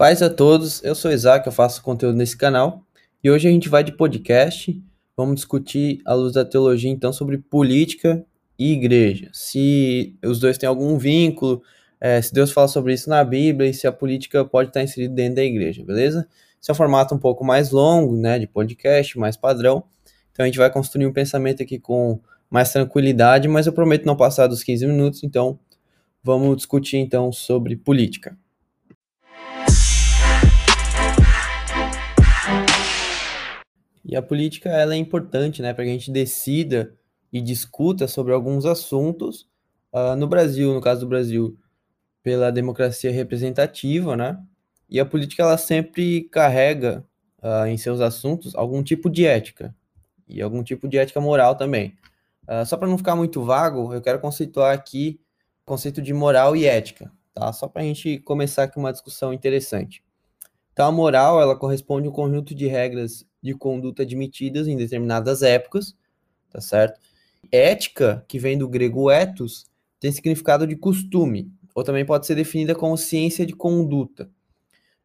Paz a todos, eu sou Isaac, eu faço conteúdo nesse canal e hoje a gente vai de podcast. Vamos discutir, à luz da teologia, então, sobre política e igreja. Se os dois têm algum vínculo, é, se Deus fala sobre isso na Bíblia e se a política pode estar inserida dentro da igreja, beleza? Esse é um formato um pouco mais longo, né, de podcast, mais padrão. Então a gente vai construir um pensamento aqui com mais tranquilidade, mas eu prometo não passar dos 15 minutos, então vamos discutir então sobre política. E a política ela é importante, né, para que a gente decida e discuta sobre alguns assuntos uh, no Brasil, no caso do Brasil, pela democracia representativa, né? E a política ela sempre carrega uh, em seus assuntos algum tipo de ética e algum tipo de ética moral também. Uh, só para não ficar muito vago, eu quero conceituar aqui o conceito de moral e ética, tá? Só para a gente começar aqui uma discussão interessante. Então, a moral ela corresponde a um conjunto de regras de conduta admitidas em determinadas épocas, tá certo? Ética, que vem do grego ethos, tem significado de costume, ou também pode ser definida como ciência de conduta.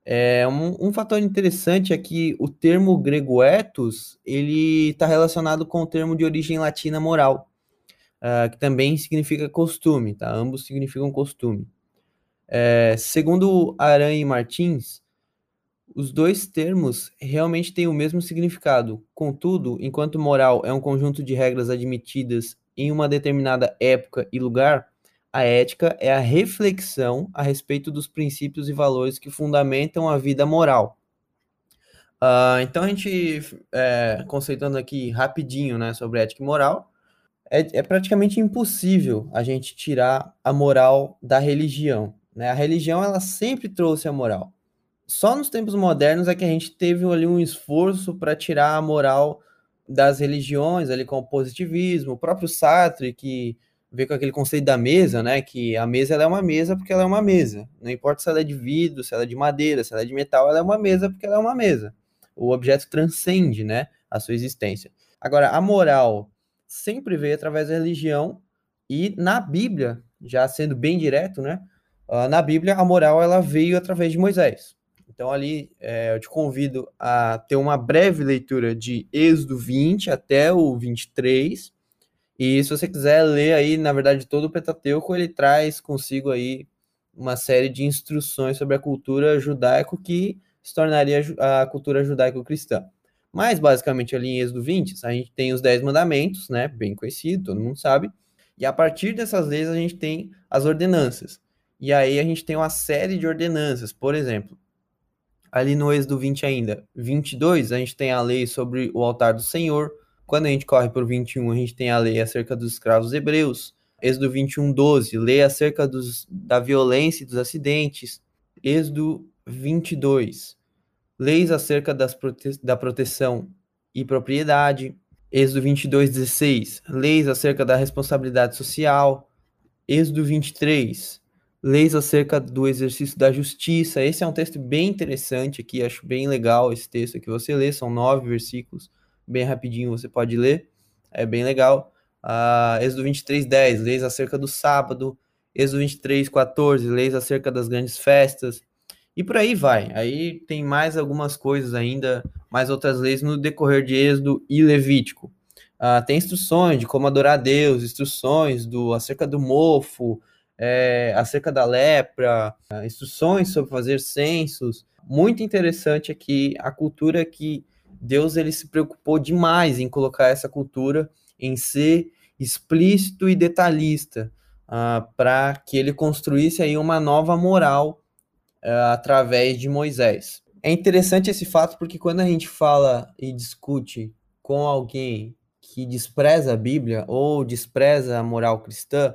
É, um, um fator interessante é que o termo grego ethos, ele está relacionado com o termo de origem latina moral, uh, que também significa costume, tá? Ambos significam costume. É, segundo Aranha e Martins, os dois termos realmente têm o mesmo significado. Contudo, enquanto moral é um conjunto de regras admitidas em uma determinada época e lugar, a ética é a reflexão a respeito dos princípios e valores que fundamentam a vida moral. Uh, então, a gente, é, conceituando aqui rapidinho né, sobre ética e moral, é, é, praticamente impossível a gente tirar a moral da religião. Né? A religião ela sempre trouxe a moral. Só nos tempos modernos é que a gente teve ali um esforço para tirar a moral das religiões, ali com o positivismo, o próprio Sartre, que ver com aquele conceito da mesa, né? Que a mesa é uma mesa porque ela é uma mesa. Não importa se ela é de vidro, se ela é de madeira, se ela é de metal, ela é uma mesa porque ela é uma mesa. O objeto transcende, né? A sua existência. Agora, a moral sempre veio através da religião e na Bíblia, já sendo bem direto, né? Uh, na Bíblia, a moral ela veio através de Moisés. Então, ali, é, eu te convido a ter uma breve leitura de Êxodo 20 até o 23, e se você quiser ler aí, na verdade, todo o Pentateuco, ele traz consigo aí uma série de instruções sobre a cultura judaico que se tornaria a cultura judaico-cristã. Mas, basicamente, ali em Êxodo 20, a gente tem os Dez Mandamentos, né? Bem conhecido, todo mundo sabe. E a partir dessas leis, a gente tem as ordenanças. E aí a gente tem uma série de ordenanças. Por exemplo, ali no Êxodo 20 ainda, 22, a gente tem a lei sobre o altar do Senhor, quando a gente corre para o 21, a gente tem a lei acerca dos escravos hebreus. Êxodo 21, 12, lei acerca dos, da violência e dos acidentes. Êxodo 22, leis acerca das prote da proteção e propriedade. Êxodo 22, 16, leis acerca da responsabilidade social. Êxodo 23, leis acerca do exercício da justiça. Esse é um texto bem interessante aqui, acho bem legal esse texto que você lê, são nove versículos bem rapidinho você pode ler, é bem legal. Uh, Êxodo 23, 10, leis acerca do sábado. Êxodo 23, 14, leis acerca das grandes festas. E por aí vai. Aí tem mais algumas coisas ainda, mais outras leis no decorrer de Êxodo e Levítico. Uh, tem instruções de como adorar a Deus, instruções do acerca do mofo, é, acerca da lepra, uh, instruções sobre fazer censos. Muito interessante aqui a cultura que Deus ele se preocupou demais em colocar essa cultura, em ser explícito e detalhista, uh, para que ele construísse aí uma nova moral uh, através de Moisés. É interessante esse fato porque quando a gente fala e discute com alguém que despreza a Bíblia ou despreza a moral cristã,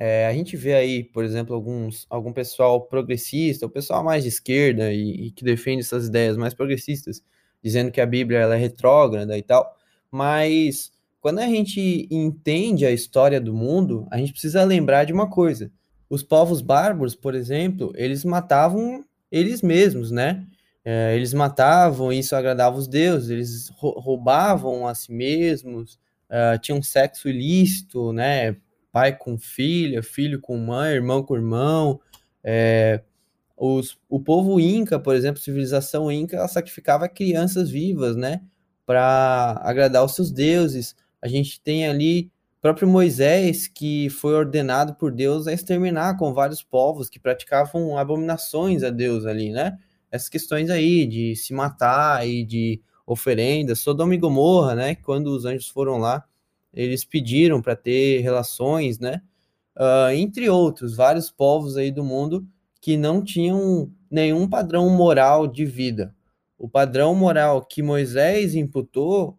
é, a gente vê aí, por exemplo, alguns, algum pessoal progressista, o pessoal mais de esquerda e, e que defende essas ideias mais progressistas, dizendo que a Bíblia ela é retrógrada e tal, mas quando a gente entende a história do mundo, a gente precisa lembrar de uma coisa. Os povos bárbaros, por exemplo, eles matavam eles mesmos, né? É, eles matavam, isso agradava os deuses, eles roubavam a si mesmos, uh, tinham sexo ilícito, né? Pai com filha, filho com mãe, irmão com irmão, é, Os, o povo inca, por exemplo, civilização inca, ela sacrificava crianças vivas, né, para agradar os seus deuses. A gente tem ali próprio Moisés, que foi ordenado por Deus a exterminar com vários povos que praticavam abominações a Deus ali, né? Essas questões aí de se matar e de oferendas, Sodoma e Gomorra, né? Quando os anjos foram lá, eles pediram para ter relações, né? Uh, entre outros, vários povos aí do mundo que não tinham nenhum padrão moral de vida. O padrão moral que Moisés imputou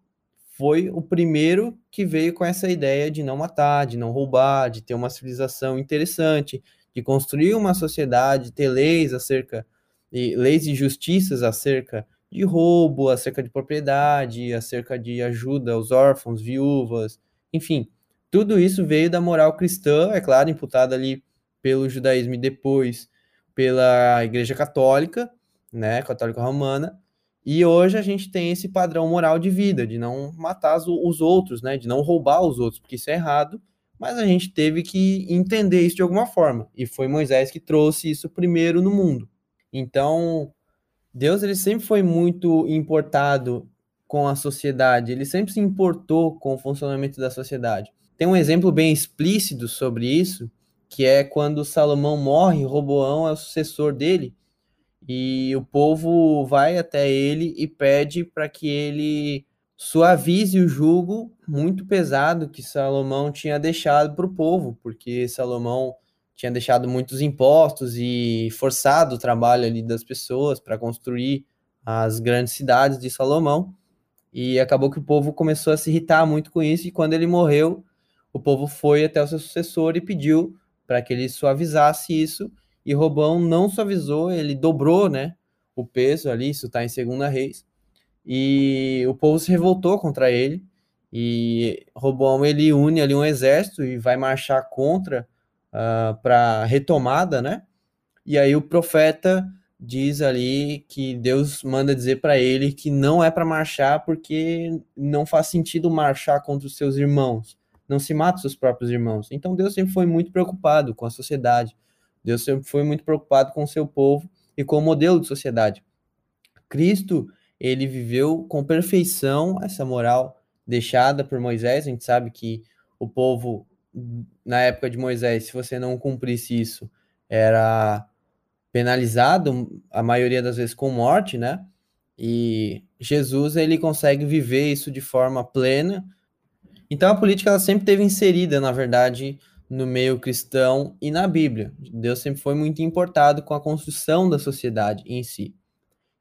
foi o primeiro que veio com essa ideia de não matar, de não roubar, de ter uma civilização interessante, de construir uma sociedade, ter leis acerca e leis e justiças acerca de roubo, acerca de propriedade, acerca de ajuda aos órfãos, viúvas, enfim, tudo isso veio da moral cristã, é claro, imputada ali pelo judaísmo e depois pela Igreja Católica, né, Católica Romana, e hoje a gente tem esse padrão moral de vida, de não matar os outros, né, de não roubar os outros, porque isso é errado, mas a gente teve que entender isso de alguma forma, e foi Moisés que trouxe isso primeiro no mundo. Então, Deus ele sempre foi muito importado com a sociedade, ele sempre se importou com o funcionamento da sociedade. Tem um exemplo bem explícito sobre isso, que é quando Salomão morre, Roboão é o sucessor dele, e o povo vai até ele e pede para que ele suavize o jugo muito pesado que Salomão tinha deixado para o povo, porque Salomão tinha deixado muitos impostos e forçado o trabalho ali das pessoas para construir as grandes cidades de Salomão. E acabou que o povo começou a se irritar muito com isso, e quando ele morreu, o povo foi até o seu sucessor e pediu para que ele suavizasse isso, e Robão não suavizou, ele dobrou, né, o peso ali, isso está em Segunda Reis, e o povo se revoltou contra ele, e Robão ele une ali um exército e vai marchar contra uh, ah, para retomada, né? E aí o profeta diz ali que Deus manda dizer para ele que não é para marchar porque não faz sentido marchar contra os seus irmãos. Não se mata os seus próprios irmãos. Então Deus sempre foi muito preocupado com a sociedade. Deus sempre foi muito preocupado com o seu povo e com o modelo de sociedade. Cristo, ele viveu com perfeição essa moral deixada por Moisés. A gente sabe que o povo na época de Moisés, se você não cumprisse isso, era penalizado, a maioria das vezes com morte, né? E Jesus ele consegue viver isso de forma plena. Então a política ela sempre teve inserida, na verdade, no meio cristão e na Bíblia. Deus sempre foi muito importado com a construção da sociedade em si.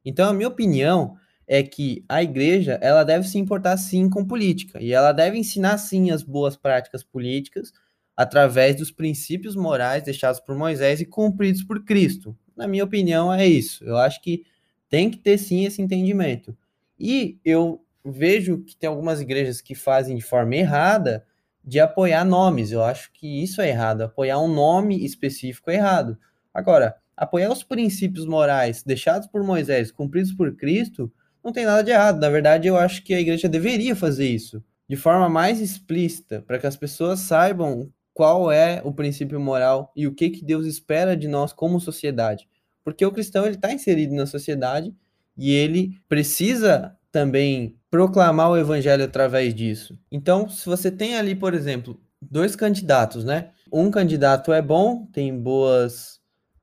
Então a minha opinião é que a igreja ela deve se importar sim com política e ela deve ensinar sim as boas práticas políticas através dos princípios morais deixados por Moisés e cumpridos por Cristo. Na minha opinião, é isso. Eu acho que tem que ter sim esse entendimento. E eu vejo que tem algumas igrejas que fazem de forma errada de apoiar nomes. Eu acho que isso é errado. Apoiar um nome específico é errado. Agora, apoiar os princípios morais deixados por Moisés, cumpridos por Cristo, não tem nada de errado. Na verdade, eu acho que a igreja deveria fazer isso de forma mais explícita, para que as pessoas saibam qual é o princípio moral e o que, que Deus espera de nós como sociedade. Porque o cristão ele está inserido na sociedade e ele precisa também proclamar o evangelho através disso. Então, se você tem ali, por exemplo, dois candidatos, né? Um candidato é bom, tem boas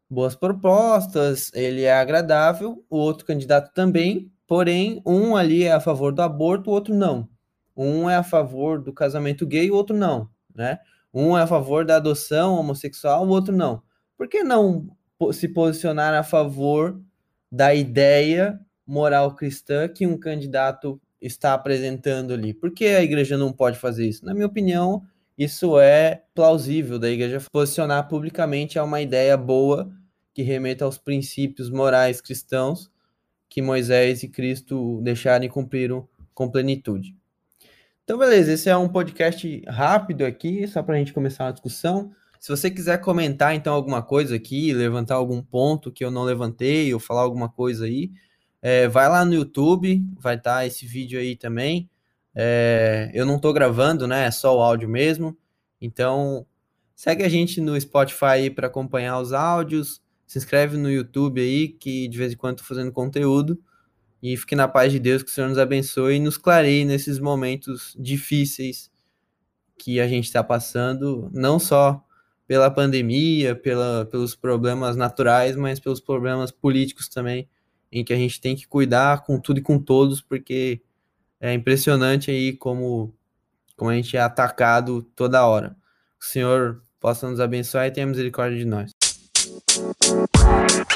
boas propostas, ele é agradável, o outro candidato também, Porém, um ali é a favor do aborto, o outro não. Um é a favor do casamento gay, o outro não, né? Um é a favor da adoção homossexual, o outro não. Por que não se posicionar a favor da ideia moral cristã que um candidato está apresentando ali? Por que a igreja não pode fazer isso? Na minha opinião, isso é plausível da igreja posicionar publicamente a uma ideia boa que remeta aos princípios morais cristãos que Moisés e Cristo deixaram e cumpriram com plenitude. Então, beleza, esse é um podcast rápido aqui, só para a gente começar uma discussão. Se você quiser comentar então alguma coisa aqui, levantar algum ponto que eu não levantei, ou falar alguma coisa aí, é, vai lá no YouTube, vai estar tá esse vídeo aí também. É, eu não estou gravando, né? É só o áudio mesmo. Então, segue a gente no Spotify para acompanhar os áudios. Se inscreve no YouTube aí, que de vez em quando tô fazendo conteúdo. E fique na paz de Deus, que o Senhor nos abençoe e nos clareie nesses momentos difíceis que a gente está passando, não só pela pandemia, pela, pelos problemas naturais, mas pelos problemas políticos também, em que a gente tem que cuidar com tudo e com todos, porque é impressionante aí como, como a gente é atacado toda hora. O Senhor possa nos abençoar e tenha misericórdia de nós. Thank you.